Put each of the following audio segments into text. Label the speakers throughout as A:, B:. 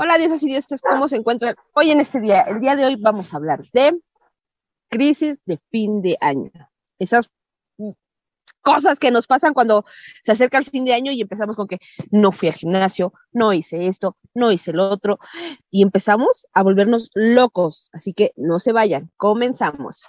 A: Hola, dioses y dioses, ¿cómo se encuentran hoy en este día? El día de hoy vamos a hablar de crisis de fin de año. Esas cosas que nos pasan cuando se acerca el fin de año y empezamos con que no fui al gimnasio, no hice esto, no hice lo otro, y empezamos a volvernos locos. Así que no se vayan, comenzamos.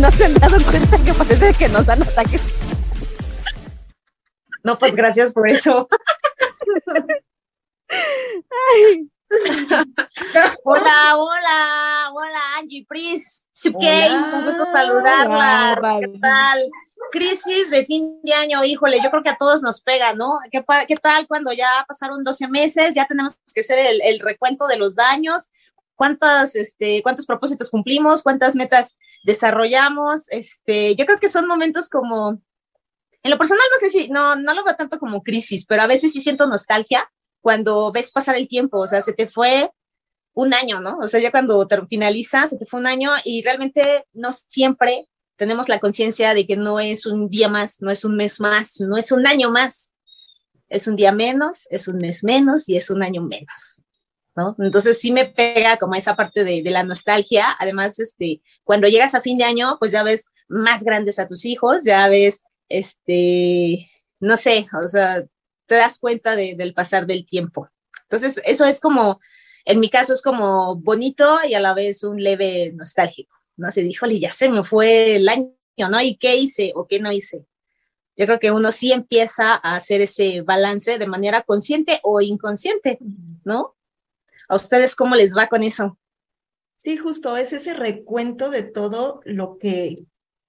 A: ¿No se han dado cuenta que parece que nos dan ataques?
B: No, pues gracias por eso.
A: Ay,
B: Hola, hola, hola, Angie Pris. Sukey,
C: Hola.
B: un gusto saludarla.
A: Hola,
B: ¿Qué tal? Crisis de fin de año, híjole, yo creo que a todos nos pega, ¿no? ¿Qué, qué tal cuando ya pasaron 12 meses? Ya tenemos que hacer el, el recuento de los daños. ¿Cuántas, este, ¿Cuántos propósitos cumplimos? ¿Cuántas metas desarrollamos? Este, yo creo que son momentos como, en lo personal no sé si, no, no lo veo tanto como crisis, pero a veces sí siento nostalgia cuando ves pasar el tiempo, o sea, se te fue un año, ¿no? O sea, ya cuando te finaliza, se te fue un año y realmente no siempre tenemos la conciencia de que no es un día más, no es un mes más, no es un año más. Es un día menos, es un mes menos y es un año menos, ¿no? Entonces sí me pega como esa parte de, de la nostalgia. Además, este, cuando llegas a fin de año, pues ya ves más grandes a tus hijos, ya ves, este, no sé, o sea, te das cuenta de- del pasar del tiempo. Entonces, eso es como, en mi caso es como bonito y a la vez un leve nostálgico, ¿no? Se dijo, ya se me fue el año, ¿no? ¿Y qué hice o qué no hice? Yo creo que uno sí empieza a hacer ese balance de manera consciente o inconsciente, ¿no? ¿A ustedes cómo les va con eso?
C: Sí, justo, es ese recuento de todo lo que,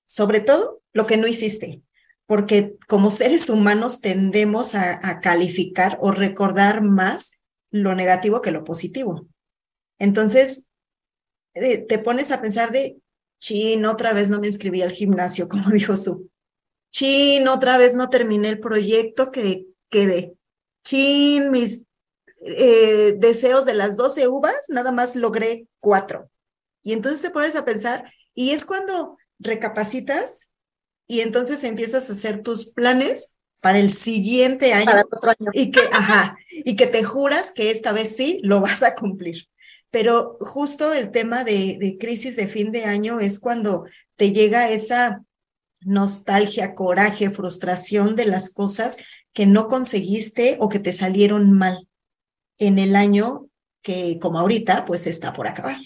C: sobre todo, lo que no hiciste, porque como seres humanos tendemos a, calificar o recordar más lo negativo que lo positivo. Entonces, eh, te pones a pensar de, chin, otra vez no me inscribí al gimnasio, como dijo su. Chin, otra vez no terminé el proyecto que quedé. Chin, mis eh, deseos de las 12 uvas, nada más logré cuatro. Y entonces te pones a pensar, y es cuando recapacitas y entonces empiezas a hacer tus planes para el siguiente año
B: Para el otro año.
C: y que, ajá, y que te juras que esta vez sí lo vas a cumplir. Pero justo el tema de, de crisis de fin de año es cuando te llega esa nostalgia, coraje, frustración de las cosas que no conseguiste o que te salieron mal en el año que, como ahorita, pues está por acabar.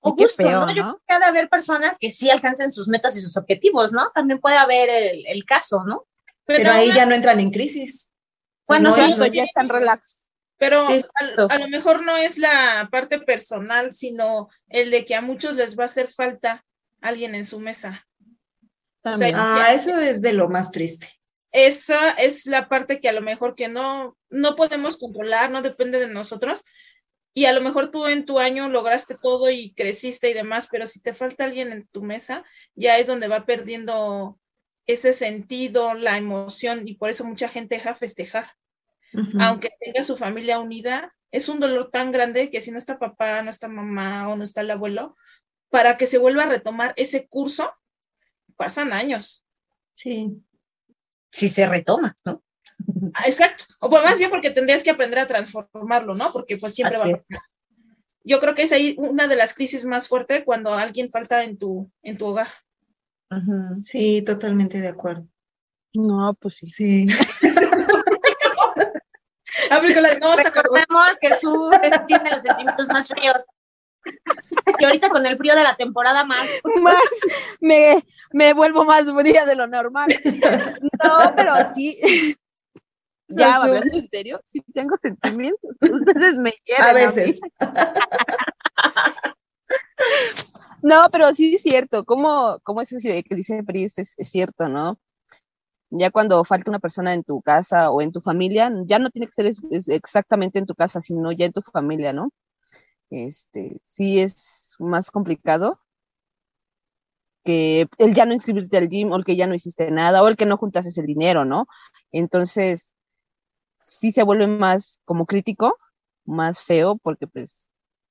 B: O justo, ¿no? Yo creo que ha de haber personas que sí alcancen sus metas y sus objetivos, ¿no? También puede haber el, el caso, ¿no?
C: Pero, ahí ya no entran en crisis.
B: Bueno,
C: No,
B: sí,
C: no
A: ya están relax.
D: Pero a, lo mejor no es la parte personal, sino el de que a muchos les va a hacer falta alguien en su mesa. O sea.
C: Ah, eso es de lo más triste.
D: Esa es la parte que a lo mejor que no, no podemos controlar, no depende de nosotros. Y a lo mejor tú en tu año lograste todo y creciste y demás, pero si te falta alguien en tu mesa, ya es donde va perdiendo ese sentido, la emoción, y por eso mucha gente deja festejar. Aunque tenga su familia unida, es un dolor tan grande que si no está papá, no está mamá o no está el abuelo, para que se vuelva a retomar ese curso, pasan años.
C: Sí.
B: Si se retoma, ¿no?
D: Ah, Exacto. O por más bien porque tendrías que aprender a transformarlo, ¿no? Porque pues siempre
B: Así
D: va a pasar. Yo creo que es ahí una de las crisis más fuertes cuando alguien falta en tu, en tu hogar.
C: Sí, totalmente de acuerdo.
A: No, pues sí.
C: Sí.
B: Recordemos que su tiene los sentimientos más fríos. Y ahorita con el frío de la temporada más.
A: Más, me, me vuelvo más fría de lo normal. No, pero sí. Ya, hablando en serio, sí tengo sentimientos. Ustedes me quieren.
C: A veces.
A: No, pero sí es cierto. Como, como eso que dice Pris es, es cierto, ¿no? Ya cuando falta una persona en tu casa o en tu familia, ya no tiene que ser exactamente en tu casa, sino ya en tu familia, ¿no? Este, sí es más complicado que el ya no inscribirte al gym o el que ya no hiciste nada o el que no juntases el dinero, ¿no? Entonces, sí se vuelve más como crítico, más feo, porque pues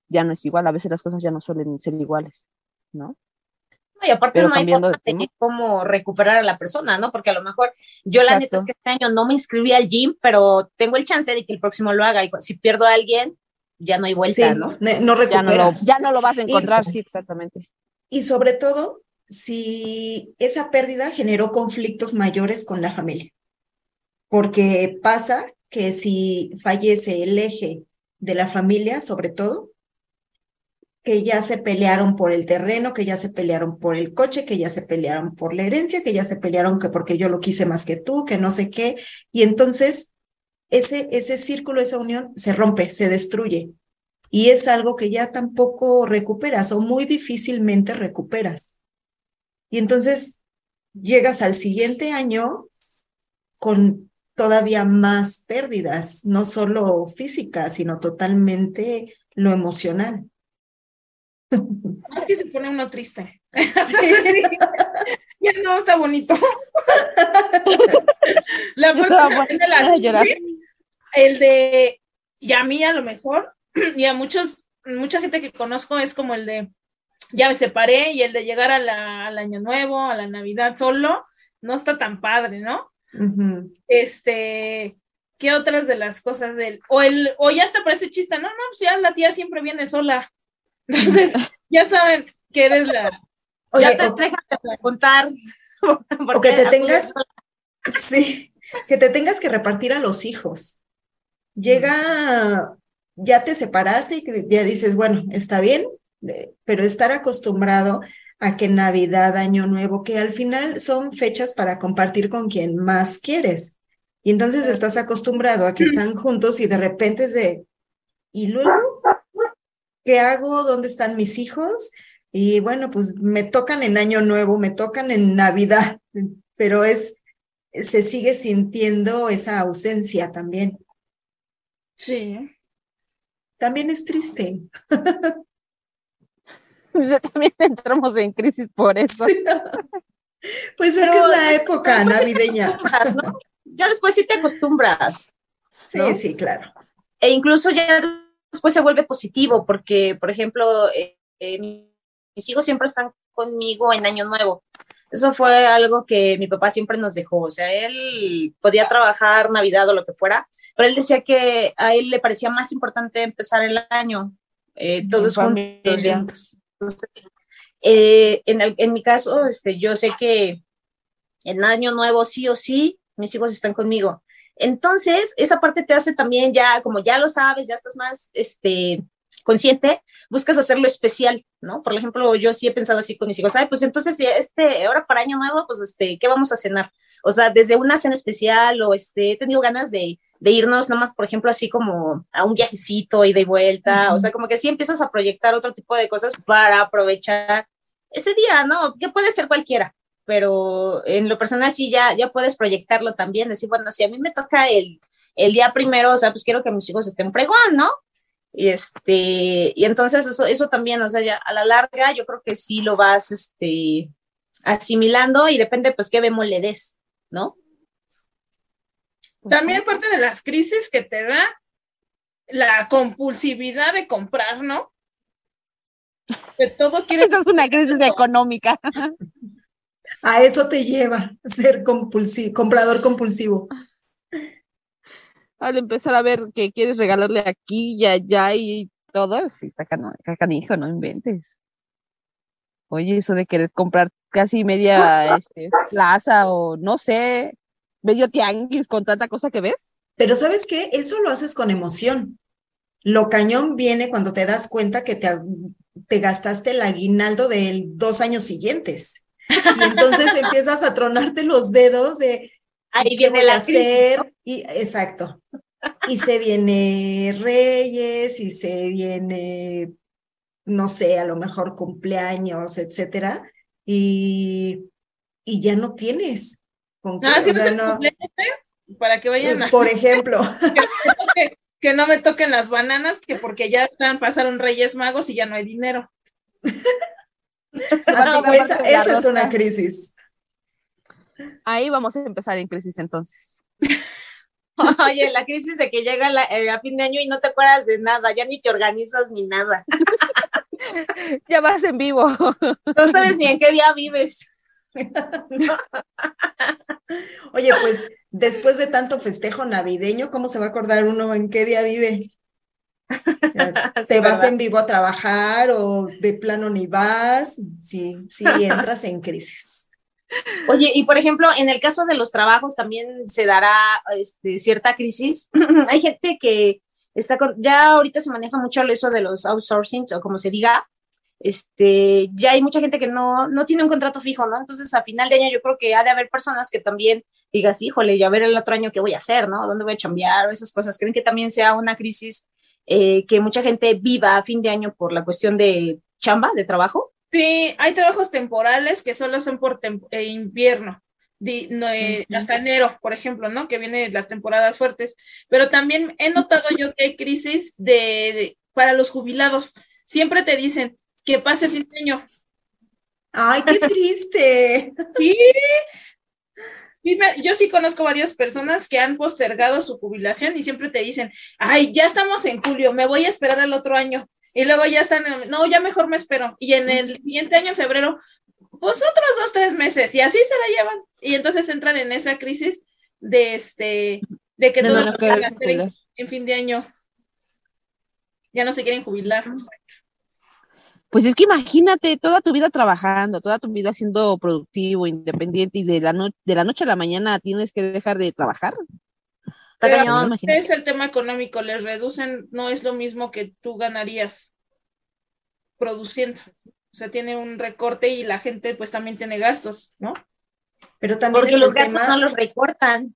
A: ya no es igual, a veces las cosas ya no suelen ser iguales, ¿no?
B: y aparte no hay forma de, cómo recuperar a la persona, ¿no? Porque a lo mejor yo la neta es que este año no me inscribí al gym, pero tengo el chance de que el próximo lo haga y si pierdo a alguien, ya no hay vuelta, ¿no?
C: No recuperas.
A: Ya no, lo, ya no lo vas a encontrar, sí, exactamente.
C: Y sobre todo, si esa pérdida generó conflictos mayores con la familia. Porque pasa que si fallece el eje de la familia, sobre todo, que ya se pelearon por el terreno, que ya se pelearon por el coche, que ya se pelearon por la herencia, que ya se pelearon que porque yo lo quise más que tú, que no sé qué. Y entonces ese, ese círculo, esa unión se rompe, se destruye. Y es algo que ya tampoco recuperas o muy difícilmente recuperas. Y entonces llegas al siguiente año con todavía más pérdidas, no solo físicas, sino totalmente lo emocional.
D: Es que se pone uno triste. ya no está bonito. la parte de la, el de, y a mí a lo mejor, y a muchos, mucha gente que conozco es como el de, ya me separé, y el de llegar a la, al año nuevo, a la Navidad solo, no está tan padre, ¿no? Este, ¿qué otras de las cosas del, o el, o ya hasta parece chiste, no, no, pues ya la tía siempre viene sola. Entonces, ya saben que eres la.
B: ya te dejas de preguntar.
C: O que te tengas. Sí, que te tengas que repartir a los hijos. Llega, ya te separaste y ya dices, bueno, está bien, eh, pero estar acostumbrado a que Navidad, Año Nuevo, que al final son fechas para compartir con quien más quieres. Y entonces estás acostumbrado a que están juntos y de repente es de, y luego ¿qué hago? ¿Dónde están mis hijos? Y bueno, pues me tocan en Año Nuevo, me tocan en Navidad, pero es, se sigue sintiendo esa ausencia también.
D: Sí.
C: También es triste.
A: También entramos en crisis por eso.
C: Pues es que es la época navideña.
B: Ya después sí te acostumbras.
C: Sí, sí, claro.
B: E incluso ya después se vuelve positivo porque, por ejemplo, eh, eh, mis hijos siempre están conmigo en Año Nuevo. Eso fue algo que mi papá siempre nos dejó. O sea, él podía trabajar Navidad o lo que fuera, pero él decía que a él le parecía más importante empezar el año eh, todos juntos. Entonces, en, en mi caso, este, yo sé que en Año Nuevo sí o sí mis hijos están conmigo. Entonces, esa parte te hace también ya, como ya lo sabes, ya estás más este, consciente, buscas hacerlo especial, ¿no? Por ejemplo, yo sí he pensado así con mis hijos, ¿sabes? Pues entonces, este, ahora para Año Nuevo, pues, este, ¿qué vamos a cenar? O sea, desde una cena especial o, este, he tenido ganas de, de irnos nomás, por ejemplo, así como a un viajecito y de vuelta, o sea, como que sí empiezas a proyectar otro tipo de cosas para aprovechar ese día, ¿no? Que puede ser cualquiera, pero en lo personal sí ya, ya puedes proyectarlo también, decir, bueno, si a mí me toca el, el día primero, o sea, pues quiero que mis hijos estén fregón, ¿no? Y este, y entonces eso, eso también, o sea, ya a la larga yo creo que sí lo vas, este, asimilando y depende pues qué bemol le des, ¿no?
D: También parte de las crisis que te da la compulsividad de comprar, ¿no?
A: Que todo quiere. Eso es una crisis económica.
C: A eso te lleva ser compulsivo, comprador compulsivo.
A: Al empezar a ver que quieres regalarle aquí y allá y todo, sí está canijo, no inventes. Oye, eso de querer comprar casi media este, plaza o no sé, medio tianguis con tanta cosa que ves.
C: Pero ¿sabes qué? Eso lo haces con emoción. Lo cañón viene cuando te das cuenta que te, te gastaste el aguinaldo de dos años siguientes. Y entonces empiezas a tronarte los dedos de
B: ahí viene la hacer
C: y exacto. Y se viene Reyes y se viene no sé, a lo mejor cumpleaños, etcétera, y, y ya no tienes. ¿Con qué?
D: No,
C: O
D: no para que vayan a
C: Por ejemplo,
D: que, que no me toquen las bananas, que porque ya están, pasaron Reyes Magos y ya no hay dinero.
C: así, esa, esa es una crisis.
A: Ahí vamos a empezar en crisis entonces.
B: Oye, la crisis de que llega la- eh, a fin de año y no te acuerdas de nada, ya ni te organizas ni nada.
A: Ya vas en vivo.
B: No sabes ni en qué día vives.
C: Oye, pues después de tanto festejo navideño, ¿cómo se va a acordar uno en qué día vive? ¿Te
B: Sí,
C: vas
B: ¿verdad?
C: en vivo a trabajar o de plano ni vas? Sí, sí, entras en crisis.
B: Oye, y por ejemplo, en el caso de los trabajos también se dará este, cierta crisis. Hay gente que está con, ya ahorita se maneja mucho eso de los outsourcing o como se diga, este, ya hay mucha gente que no, no tiene un contrato fijo, ¿no? Entonces, a final de año yo creo que ha de haber personas que también digas, híjole, ya ver el otro año qué voy a hacer, ¿no? ¿Dónde voy a chambear? Esas cosas. ¿Creen que también sea una crisis eh, que mucha gente viva a fin de año por la cuestión de chamba, de trabajo?
D: Sí, hay trabajos temporales que solo son por eh, invierno, di- no, eh, hasta enero, por ejemplo, ¿no? Que vienen las temporadas fuertes. Pero también he notado yo que hay crisis de, de- para los jubilados. Siempre te dicen que pase de año.
C: ¡Ay, qué triste!
D: Sí. Yo sí conozco varias personas que han postergado su jubilación y siempre te dicen, ay, ya estamos en julio, me voy a esperar al otro año. Y luego ya están, en- no, ya mejor me espero. Y en el siguiente año, en febrero, pues otros dos, tres meses, y así se la llevan. Y entonces entran en esa crisis de este, de que todos
A: no
D: van a
A: quererse
D: hacer en, en fin de año. Ya no se quieren jubilar.
A: Pues es que imagínate toda tu vida trabajando, toda tu vida siendo productivo, independiente y de la, no- de la noche a la mañana tienes que dejar de trabajar.
B: Está
D: Pero
B: cañón.
A: imagínate.
D: es el tema económico, les reducen, no es lo mismo que tú ganarías produciendo. O sea, tiene un recorte y la gente pues también tiene gastos, ¿no?
C: Pero también
B: Porque
C: es
B: los
C: el
B: gastos
C: tema-
B: no los recortan.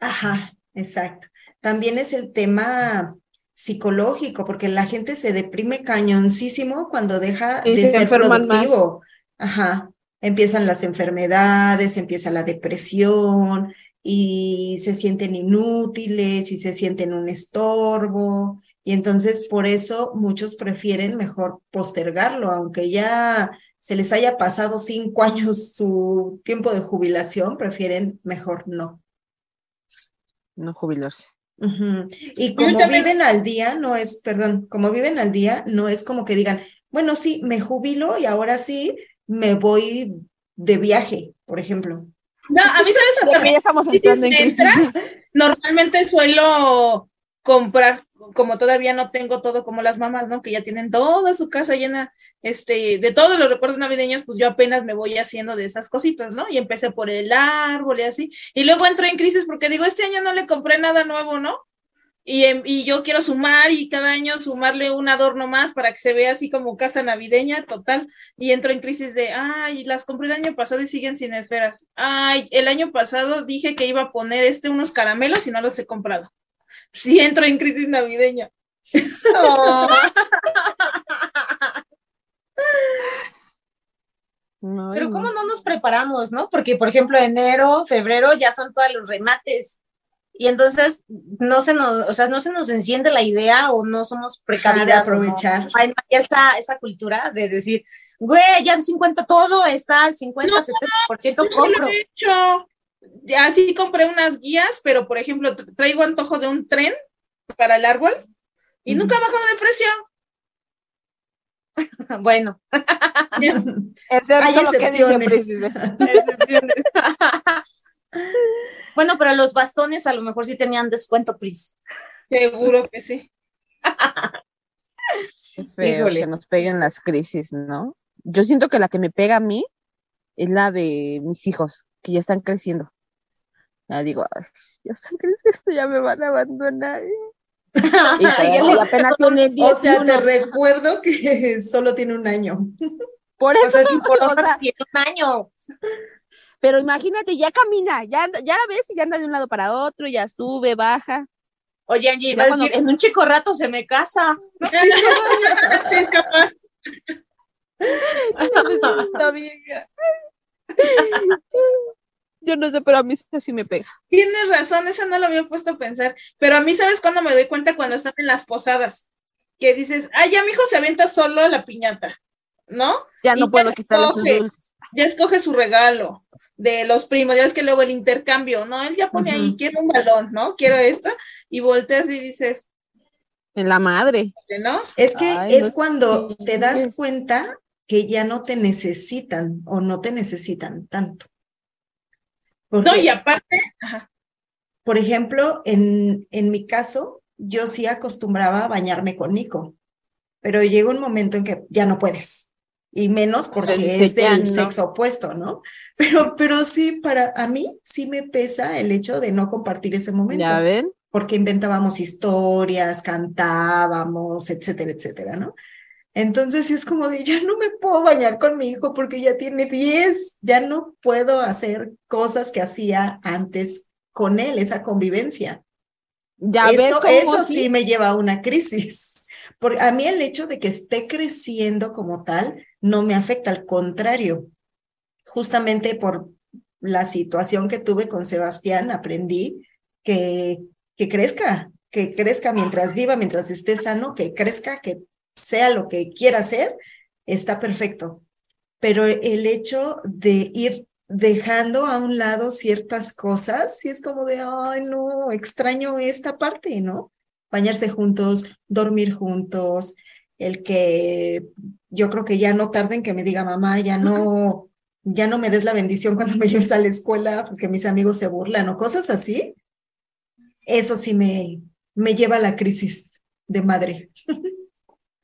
C: Ajá, exacto. También es el tema psicológico, porque la gente se deprime cañoncísimo cuando deja
A: Sí,
C: de
A: se
C: ser
A: más.
C: productivo. Ajá. Empiezan las enfermedades, empieza la depresión y se sienten inútiles y se sienten un estorbo. Y entonces por eso muchos prefieren mejor postergarlo, aunque ya se les haya pasado cinco años su tiempo de jubilación, prefieren mejor no.
A: No jubilarse.
C: Y como
D: también-
C: viven al día, no es, perdón, como viven al día, no es como que digan, bueno, sí, me jubilo y ahora sí me voy de viaje, por ejemplo.
D: No, a mí sabes
A: Ya que ya estamos entrando en crisis.
D: entra, normalmente suelo comprar, como todavía no tengo todo como las mamás, ¿no? Que ya tienen toda su casa llena, este, de todos los recuerdos navideños, pues yo apenas me voy haciendo de esas cositas, ¿no? Y empecé por el árbol y así, y luego entré en crisis porque digo, este año no le compré nada nuevo, ¿no? Y, y yo quiero sumar y cada año sumarle un adorno más para que se vea así como casa navideña total. Y entro en crisis de, ay, las compré el año pasado y siguen sin esferas. Ay, el año pasado dije que iba a poner este unos caramelos y no los he comprado. Sí entro en crisis navideña.
A: No,
B: Pero. ¿cómo no nos preparamos, no? Porque, por ejemplo, enero, febrero ya son todos los remates. Y entonces no se nos, o sea, no se nos enciende la idea o no somos
C: de
B: precavidas. o no.
C: aprovechar.
B: Hay esa, esa cultura de decir, güey, ya el 50 todo está al 50,
D: No,
B: 70%
D: Yo sí lo
B: compro.
D: he hecho. Así compré unas guías, pero por ejemplo, tra- traigo antojo de un tren para el árbol y nunca ha bajado de precio.
B: bueno,
C: Hay
A: lo que dice
C: excepciones.
B: Bueno, pero los bastones a lo mejor sí tenían descuento, Pris.
D: Seguro que sí.
A: Feo
B: Híjole.
A: que nos peguen las crisis, ¿no? Yo siento que la que me pega a mí es la de mis hijos, que ya están creciendo. Ya digo, "Ay, ya están creciendo, ya me van a abandonar. Y apenas tiene
C: O sea,
A: 11
C: te recuerdo que solo tiene un año.
A: Por
B: O
A: eso,
B: sea,
A: o sea,
B: tiene un año.
A: Pero imagínate, ya camina, ya, ya la ves y ya anda de un lado para otro, ya sube, baja.
B: Oye, Angie, a
A: cuando-
B: decir, en un chico rato se me casa.
D: Es capaz.
A: Yo no sé, pero a mí sí me pega.
D: Tienes razón, esa no lo había puesto a pensar. Pero a mí, ¿sabes cuándo me doy cuenta? Cuando están en las posadas. Que dices, ah, ya mi hijo se avienta solo a la piñata, ¿no?
A: Ya no puedo quitarle sus dulces.
D: Ya escoge su regalo de los primos, ya ves que luego el intercambio, ¿no? Él ya pone ahí, quiero un balón, ¿no? Quiero esto, y volteas y dices.
A: En la madre.
D: ¿No?
C: Es que es cuando te das cuenta que ya no te necesitan o no te necesitan tanto.
D: no, y aparte,
C: por ejemplo, en, en mi caso, yo sí acostumbraba a bañarme con Nico, pero llega un momento en que ya no puedes, y menos porque es del sexo opuesto, ¿no? Pero, pero sí, para a mí sí me pesa el hecho de no compartir ese momento.
A: Ya ven.
C: Porque inventábamos historias, cantábamos, etcétera, etcétera, ¿no? Entonces es como de, ya no me puedo bañar con mi hijo porque ya tiene 10, ya no puedo hacer cosas que hacía antes con él, esa convivencia. Ya eso, eso sí me lleva a una crisis. Porque a mí el hecho de que esté creciendo como tal no me afecta, al contrario. Justamente por la situación que tuve con Sebastián, aprendí que, que crezca, que crezca mientras viva, mientras esté sano, que crezca, que sea lo que quiera hacer, está perfecto. Pero el hecho de ir dejando a un lado ciertas cosas, sí es como de, ay, no, extraño esta parte, ¿no? Bañarse juntos, dormir juntos, el que yo creo que ya no tarden que me diga, mamá, ya no, ya no me des la bendición cuando me lleves a la escuela porque mis amigos se burlan o cosas así. Eso sí me, me lleva a la crisis de madre.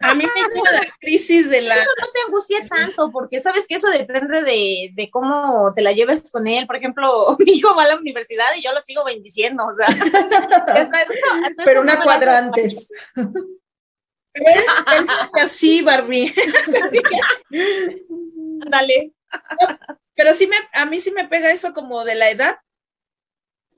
D: A mí me gusta la crisis de la...
B: Eso no te angustia tanto, porque sabes que eso depende de, de, cómo te la lleves con él. Por ejemplo, mi hijo va a la universidad y yo lo sigo bendiciendo, o sea...
C: Pero una cuadra antes.
D: así, Barbie.
B: Dale.
D: Pero sí me, a mí sí me pega eso como de la edad,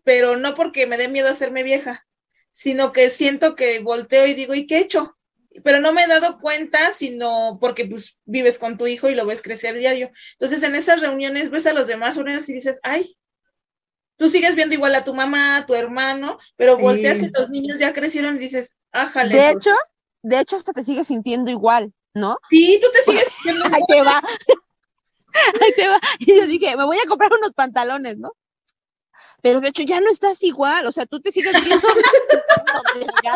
D: pero no porque me dé miedo hacerme vieja, sino que siento que volteo y digo, ¿y qué he hecho? Pero no me he dado cuenta, sino porque pues vives con tu hijo y lo ves crecer diario. Entonces en esas reuniones ves a los demás y dices, ay, tú sigues viendo igual a tu mamá, a tu hermano, pero volteas y los niños ya crecieron y dices, ájale.
A: De hecho, de hecho hasta te sigues sintiendo igual, ¿no?
D: Sí, tú te sigues sintiendo
A: igual. Ahí te va. Ahí te va. Y yo dije, me voy a comprar unos pantalones, ¿no? pero de hecho ya no estás igual, o sea, tú te sigues viendo
B: ¿Qué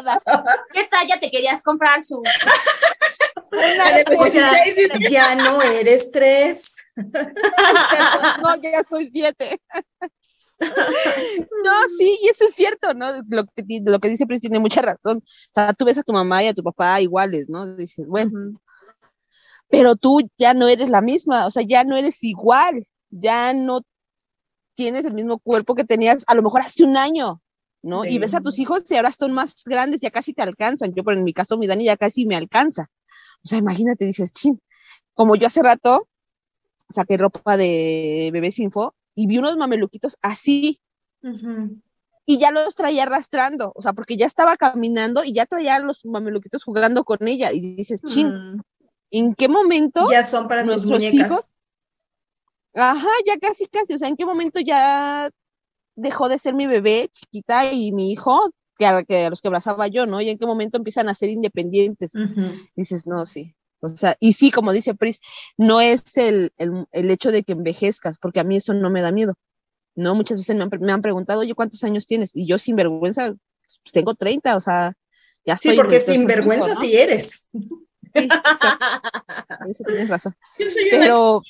B: talla te querías comprar su?
C: ya no eres tres.
A: no, ya soy siete. No, sí, y eso es cierto, ¿no? Lo que, lo que dice Pris tiene mucha razón. O sea, tú ves a tu mamá y a tu papá iguales, ¿no? Dices, bueno, pero tú ya no eres la misma, o sea, ya no eres igual, ya no tienes el mismo cuerpo que tenías a lo mejor hace un año, ¿no? Y ves a tus hijos y ahora están más grandes, ya casi te alcanzan. Yo, pero en mi caso, mi Dani ya casi me alcanza. O sea, imagínate, dices, chin, como yo hace rato saqué ropa de Bebés Info y vi unos mameluquitos así. Y ya los traía arrastrando, o sea, porque ya estaba caminando y ya traía los mameluquitos jugando con ella. Y dices, chin, mm. ¿en qué momento
C: ya son para nuestros hijos
A: Ajá, ya casi, casi. O sea, ¿en qué momento ya dejó de ser mi bebé chiquita y mi hijo, que a, que los que abrazaba yo, ¿no? Y en qué momento empiezan a ser independientes. Dices, no, sí. O sea, y sí, como dice Pris, no es el, el, hecho de que envejezcas, porque a mí eso no me da miedo. ¿no? Muchas veces me han, me han preguntado, oye, ¿cuántos años tienes? Y yo sin vergüenza, pues tengo 30, o sea, ya
C: Sí, porque sin vergüenza sí eres. Sí,
A: Eso tienes razón. Pero,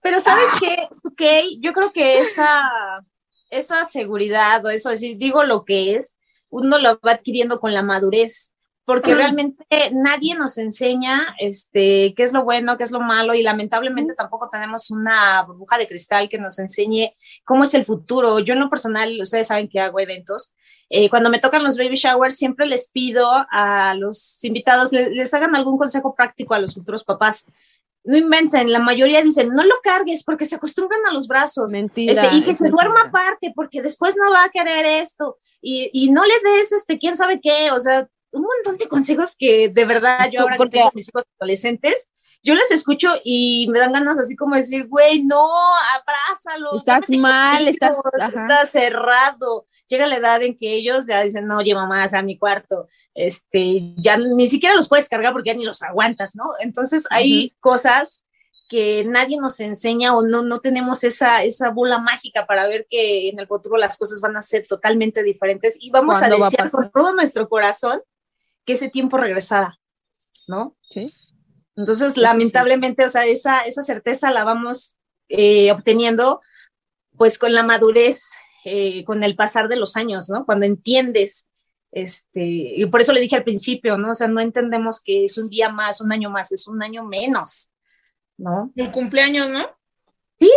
B: pero ¿sabes qué, okay, Yo creo que esa, esa seguridad o eso, decir, digo lo que es, uno lo va adquiriendo con la madurez porque realmente nadie nos enseña este, qué es lo bueno, qué es lo malo y lamentablemente tampoco tenemos una burbuja de cristal que nos enseñe cómo es el futuro. Yo en lo personal, ustedes saben que hago eventos, eh, cuando me tocan los baby showers siempre les pido a los invitados, les, les hagan algún consejo práctico a los futuros papás no inventen, la mayoría dicen, no lo cargues porque se acostumbran a los brazos.
A: Mentira.
B: Este, y que se duerma aparte porque después no va a querer esto. Y, y, no le des, este, quién sabe qué, o sea, un montón de consejos que de verdad yo ahora que tengo mis hijos adolescentes, yo les escucho y me dan ganas así como decir, güey, no, abrázalo.
A: Estás mal, estás,
B: está cerrado. Llega la edad en que ellos ya dicen, no, oye, mamá, a mi cuarto. Este, ya ni siquiera los puedes cargar porque ya ni los aguantas, ¿no? Entonces hay cosas que nadie nos enseña o no, no tenemos esa, esa bola mágica para ver que en el futuro las cosas van a ser totalmente diferentes y vamos a desear con todo nuestro corazón que ese tiempo regresara, ¿no?
A: Sí.
B: Entonces, lamentablemente, o sea, esa, esa certeza la vamos eh, obteniendo pues con la madurez, eh, con el pasar de los años, ¿no? Cuando entiendes, este, y por eso le dije al principio, ¿no? O sea, no entendemos que es un día más, un año más, es un año menos. ¿no?
D: El cumpleaños, ¿no?
B: Sí,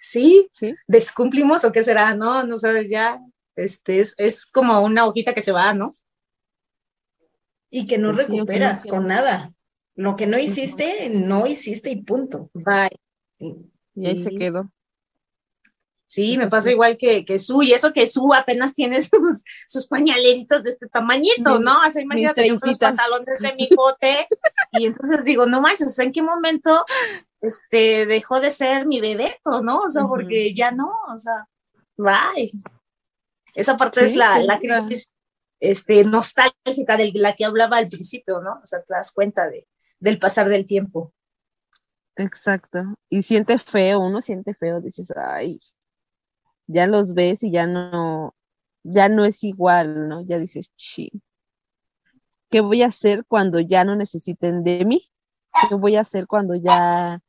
B: sí, sí. ¿Descumplimos o qué será? No, no sabes, ya, este, es, como una hojita que se va, ¿no?
C: Y que no pues recuperas con nada. Lo que no hiciste, no hiciste y punto.
B: Bye.
A: Y ahí se quedó.
B: Sí, me pasa igual que, que Su, y eso que Su apenas tiene sus, sus pañaleritos de este tamañito, ¿no? O sea, imagínate los pantalones de mi bote, y entonces digo, no manches, ¿en qué momento este, dejó de ser mi bebeto, ¿no? O sea, porque ya no, o sea, bye. Esa parte es la, la crisis este, nostálgica de la que hablaba al principio, ¿no? O sea, te das cuenta de, del pasar del tiempo.
A: Exacto. Y siente feo, uno siente feo, dices, ay, ya los ves y ya no, ya no es igual, ¿no? Ya dices, sí. ¿Qué voy a hacer cuando ya no necesiten de mí? ¿Qué voy a hacer cuando ya,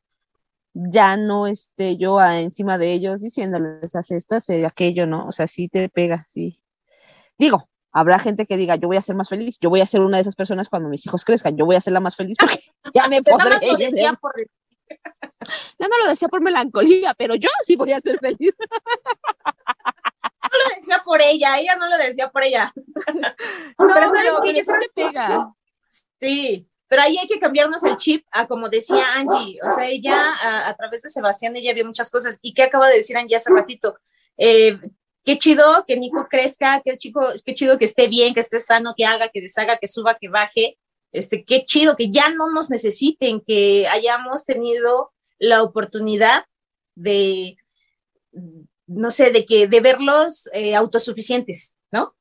A: ya no esté yo encima de ellos diciéndoles, haz esto, haz aquello, ¿no? O sea, sí te pega, sí. Digo, habrá gente que diga, yo voy a ser más feliz, yo voy a ser una de esas personas cuando mis hijos crezcan, yo voy a ser la más feliz porque ya me podré. No me lo decía por melancolía, pero yo sí voy a ser feliz.
B: No lo decía por ella, ella no lo decía por ella.
A: No, pero sabes que pega.
B: Sí, pero ahí hay que cambiarnos el chip a como decía Angie, o sea, ella a, través de Sebastián, ella vio muchas cosas. ¿Y qué acaba de decir Angie hace ratito? Eh, qué chido que Nico crezca, qué, chico, qué chido que esté bien, que esté sano, que haga, que deshaga, que suba, que baje. Este, qué chido que ya no nos necesiten, que hayamos tenido la oportunidad de, no sé, de que de verlos eh, autosuficientes, ¿no?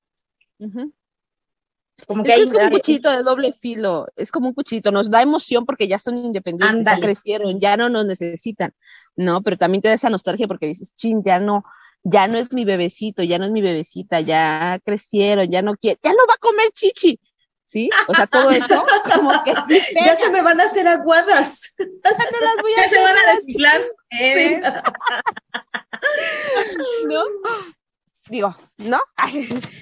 A: Como que es, como un cuchito de doble filo, es como un cuchito, nos da emoción porque ya son independientes, ya crecieron, ya no nos necesitan, ¿no? Pero también te da esa nostalgia porque dices, chin, ya no, ya no es mi bebecito, ya no es mi bebecita, ya crecieron, ya no quiere, ya no va a comer chichi, ¿sí? O sea, todo eso, como que
C: Ya se me van a hacer aguadas.
B: Ya no las voy a se van a desciflar.
A: ¿eh? ¿No? Digo, ¿no?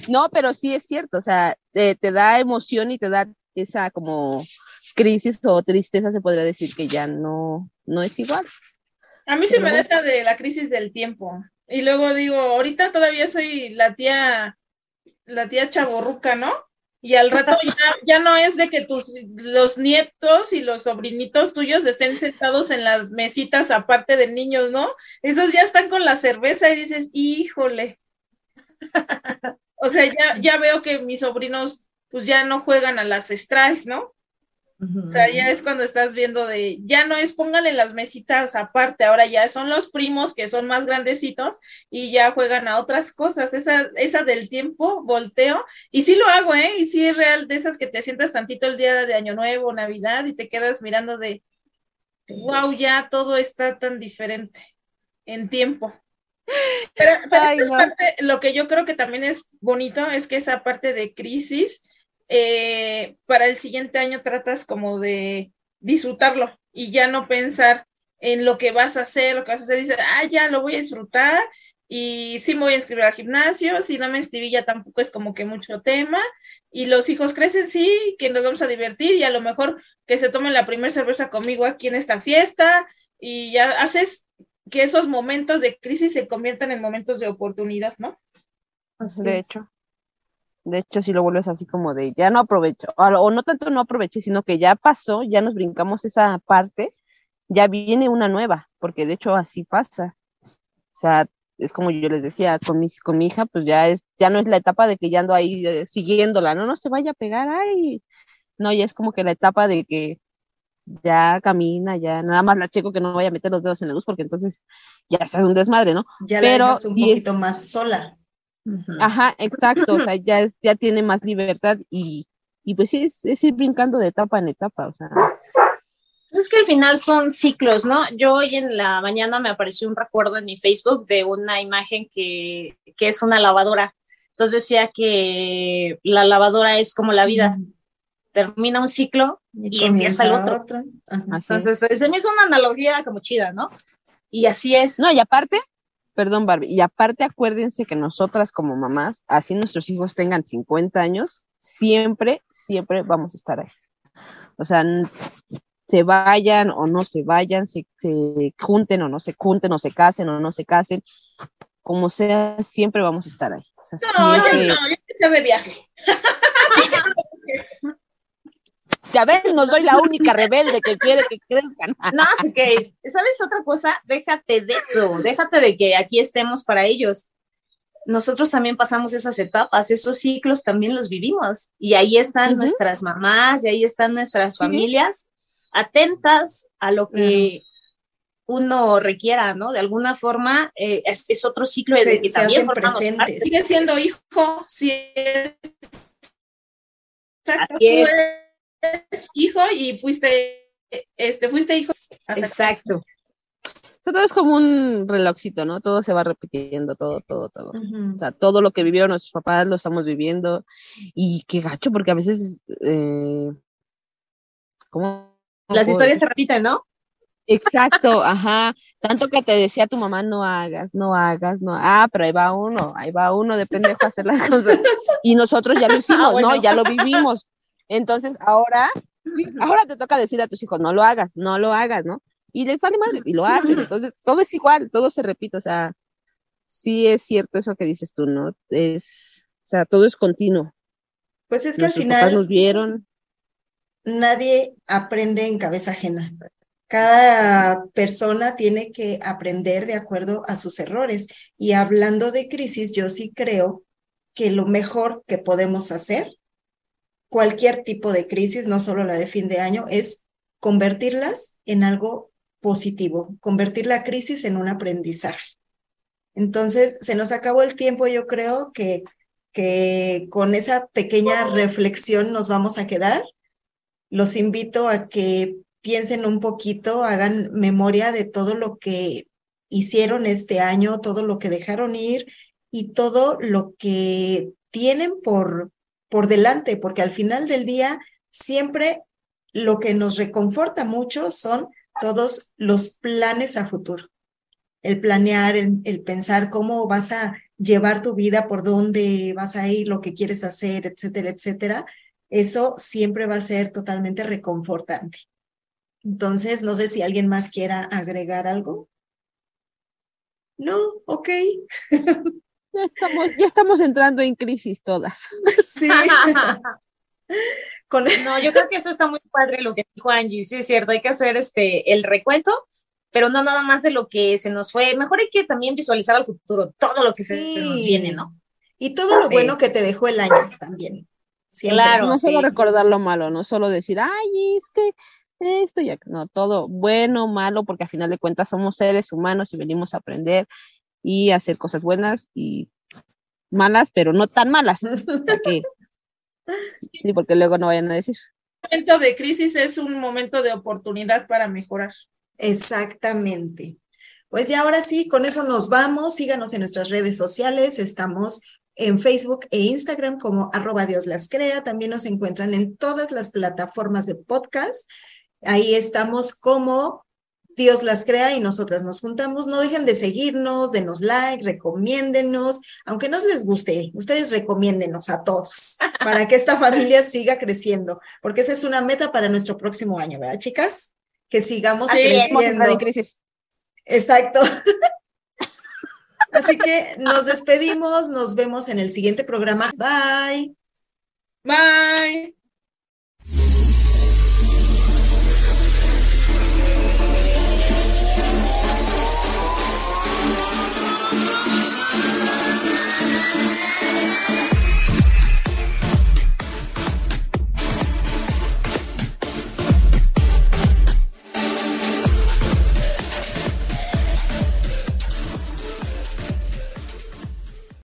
A: no, pero sí es cierto, o sea, te, da emoción y te da esa como crisis o tristeza, se podría decir que ya no, no es igual.
D: A mí se me deja de la crisis del tiempo. Y luego digo, ahorita todavía soy la tía, la tía chaborruca, ¿no? Y al rato ya, no es de que tus los nietos y los sobrinitos tuyos estén sentados en las mesitas aparte de niños, ¿no? Esos ya están con la cerveza y dices, híjole. o sea, ya, ya veo que mis sobrinos pues ya no juegan a las strikes, ¿no? O sea, ya es cuando estás viendo de, ya no es póngale las mesitas aparte, ahora ya son los primos que son más grandecitos y ya juegan a otras cosas. Esa, esa del tiempo, volteo, y sí lo hago, ¿eh? Y sí es real, de esas que te sientas tantito el día de Año Nuevo, Navidad, y te quedas mirando de, wow, ya todo está tan diferente en tiempo. Pero, pero parte, lo que yo creo que también es bonito es que esa parte de crisis eh, para el siguiente año tratas como de disfrutarlo y ya no pensar en lo que vas a hacer, lo que vas a hacer, dices, ah, ya lo voy a disfrutar y sí me voy a inscribir al gimnasio, si no me inscribí ya tampoco es como que mucho tema y los hijos crecen, sí, que nos vamos a divertir y a lo mejor que se tomen la primera cerveza conmigo aquí en esta fiesta y ya haces que esos momentos de crisis se conviertan en momentos de oportunidad, ¿no?
A: de hecho. De hecho, si lo vuelves así como de ya no aprovecho, o, no tanto no aproveché, sino que ya pasó, ya nos brincamos esa parte, ya viene una nueva, porque de hecho así pasa. O sea, es como yo les decía, con mi, con mi hija, pues ya es, ya no es la etapa de que ya ando ahí eh, siguiéndola, no, no se vaya a pegar, ay, no, ya es como que la etapa de que ya camina, ya nada más la checo que no vaya a meter los dedos en la luz porque entonces ya se hace un desmadre, ¿no?
C: Ya
A: Pero
C: la un
A: es-
C: poquito más sola.
A: Ajá, exacto, o sea, ya, es, ya tiene más libertad y, y pues sí, es, es ir brincando de etapa en etapa, o sea,
B: Pues es que al final son ciclos, ¿no? Yo hoy en la mañana me apareció un recuerdo en mi Facebook de una imagen que, que es una lavadora. Entonces decía que la lavadora es como la vida, termina un ciclo y empieza el otro.
A: Es.
B: Entonces se me hizo una analogía como chida, ¿no? Y así es.
A: No, y aparte, perdón, Barbie, y aparte acuérdense que nosotras como mamás, así nuestros hijos tengan 50 años, siempre, siempre vamos a estar ahí. O sea, se vayan o no se vayan, se, se junten o no se junten, o se casen o no se casen, como sea, siempre vamos a estar ahí. O sea,
D: No, yo no, yo de viaje.
A: Ya ves, no soy la única rebelde que quiere que crezcan.
B: No, así que, ¿sabes otra cosa? Déjate de eso, déjate de que aquí estemos para ellos. Nosotros también pasamos esas etapas, esos ciclos también los vivimos. Y ahí están nuestras mamás, y ahí están nuestras
A: Sí.
B: familias atentas a lo que uno requiera, ¿no? De alguna forma, eh, es, es otro ciclo de que
C: se
B: también formamos
C: presentes.
B: parte.
D: Sigue siendo hijo, si es. Exacto,
B: Así es.
D: Hijo y fuiste, este, fuiste hijo.
B: Exacto.
A: O sea, todo es como un relojcito, ¿no? Todo se va repitiendo, todo, todo, todo. O sea, todo lo que vivieron nuestros papás lo estamos viviendo. Y qué gacho, porque a veces, eh, ¿cómo?
B: Las historias se repiten, ¿no?
A: Exacto, ajá. Tanto que te decía tu mamá, no hagas, no hagas, no. Ah, pero ahí va uno, ahí va uno de pendejo a hacer las cosas. Y nosotros ya lo hicimos,
B: bueno.
A: ¿no? Ya lo vivimos. Entonces, ahora, sí, ahora te toca decir a tus hijos, no lo hagas, no lo hagas, ¿no? Y les vale madre, y lo hacen. Entonces, todo es igual, todo se repite, o sea, sí es cierto eso que dices tú, ¿no? Es, o sea, todo es continuo.
C: Pues es que al
A: papás
C: final
A: nos vieron.
C: nadie aprende en cabeza ajena. Cada persona tiene que aprender de acuerdo a sus errores. Y hablando de crisis, yo sí creo que lo mejor que podemos hacer, cualquier tipo de crisis, no solo la de fin de año, es convertirlas en algo positivo, convertir la crisis en un aprendizaje. Entonces, se nos acabó el tiempo, yo creo que, que con esa pequeña reflexión nos vamos a quedar los invito a que piensen un poquito, hagan memoria de todo lo que hicieron este año, todo lo que dejaron ir y todo lo que tienen por, por delante, porque al final del día siempre lo que nos reconforta mucho son todos los planes a futuro. El planear, el, pensar cómo vas a llevar tu vida, por dónde vas a ir, lo que quieres hacer, etcétera, etcétera eso siempre va a ser totalmente reconfortante. Entonces, no sé si alguien más quiera agregar algo. No, ok.
A: Ya estamos, ya estamos entrando en crisis todas.
C: Sí. Con,
B: No, yo creo que eso está muy padre lo que dijo Angie, sí es cierto, hay que hacer este el recuento, pero no nada más de lo que se nos fue, mejor hay que también visualizar al futuro, todo lo que se nos viene, ¿no?
C: y todo lo
B: Sí.
C: bueno que te dejó el año también. Siempre.
B: Claro.
A: no solo
B: sí.
A: recordar lo malo, no solo decir, ay, es que esto ya, no, todo bueno, malo, porque a final de cuentas somos seres humanos y venimos a aprender y hacer cosas buenas y malas, pero no tan malas. O sea que, sí, porque luego no vayan a decir.
D: momento de crisis es un momento de oportunidad para mejorar.
C: Exactamente. Pues ya ahora sí, con eso nos vamos. Síganos en nuestras redes sociales. Estamos en Facebook e Instagram como arroba Dios las crea. También nos encuentran en todas las plataformas de podcast. Ahí estamos como Dios las crea y nosotras nos juntamos. No dejen de seguirnos, denos like, recomiéndenos, aunque no les guste, ustedes recomiéndenos a todos para que esta familia siga creciendo, porque esa es una meta para nuestro próximo año, ¿verdad, chicas? Que sigamos
B: Así
C: creciendo.
A: en crisis.
C: Exacto. Así que nos despedimos, nos vemos en el siguiente programa. Bye.
D: Bye.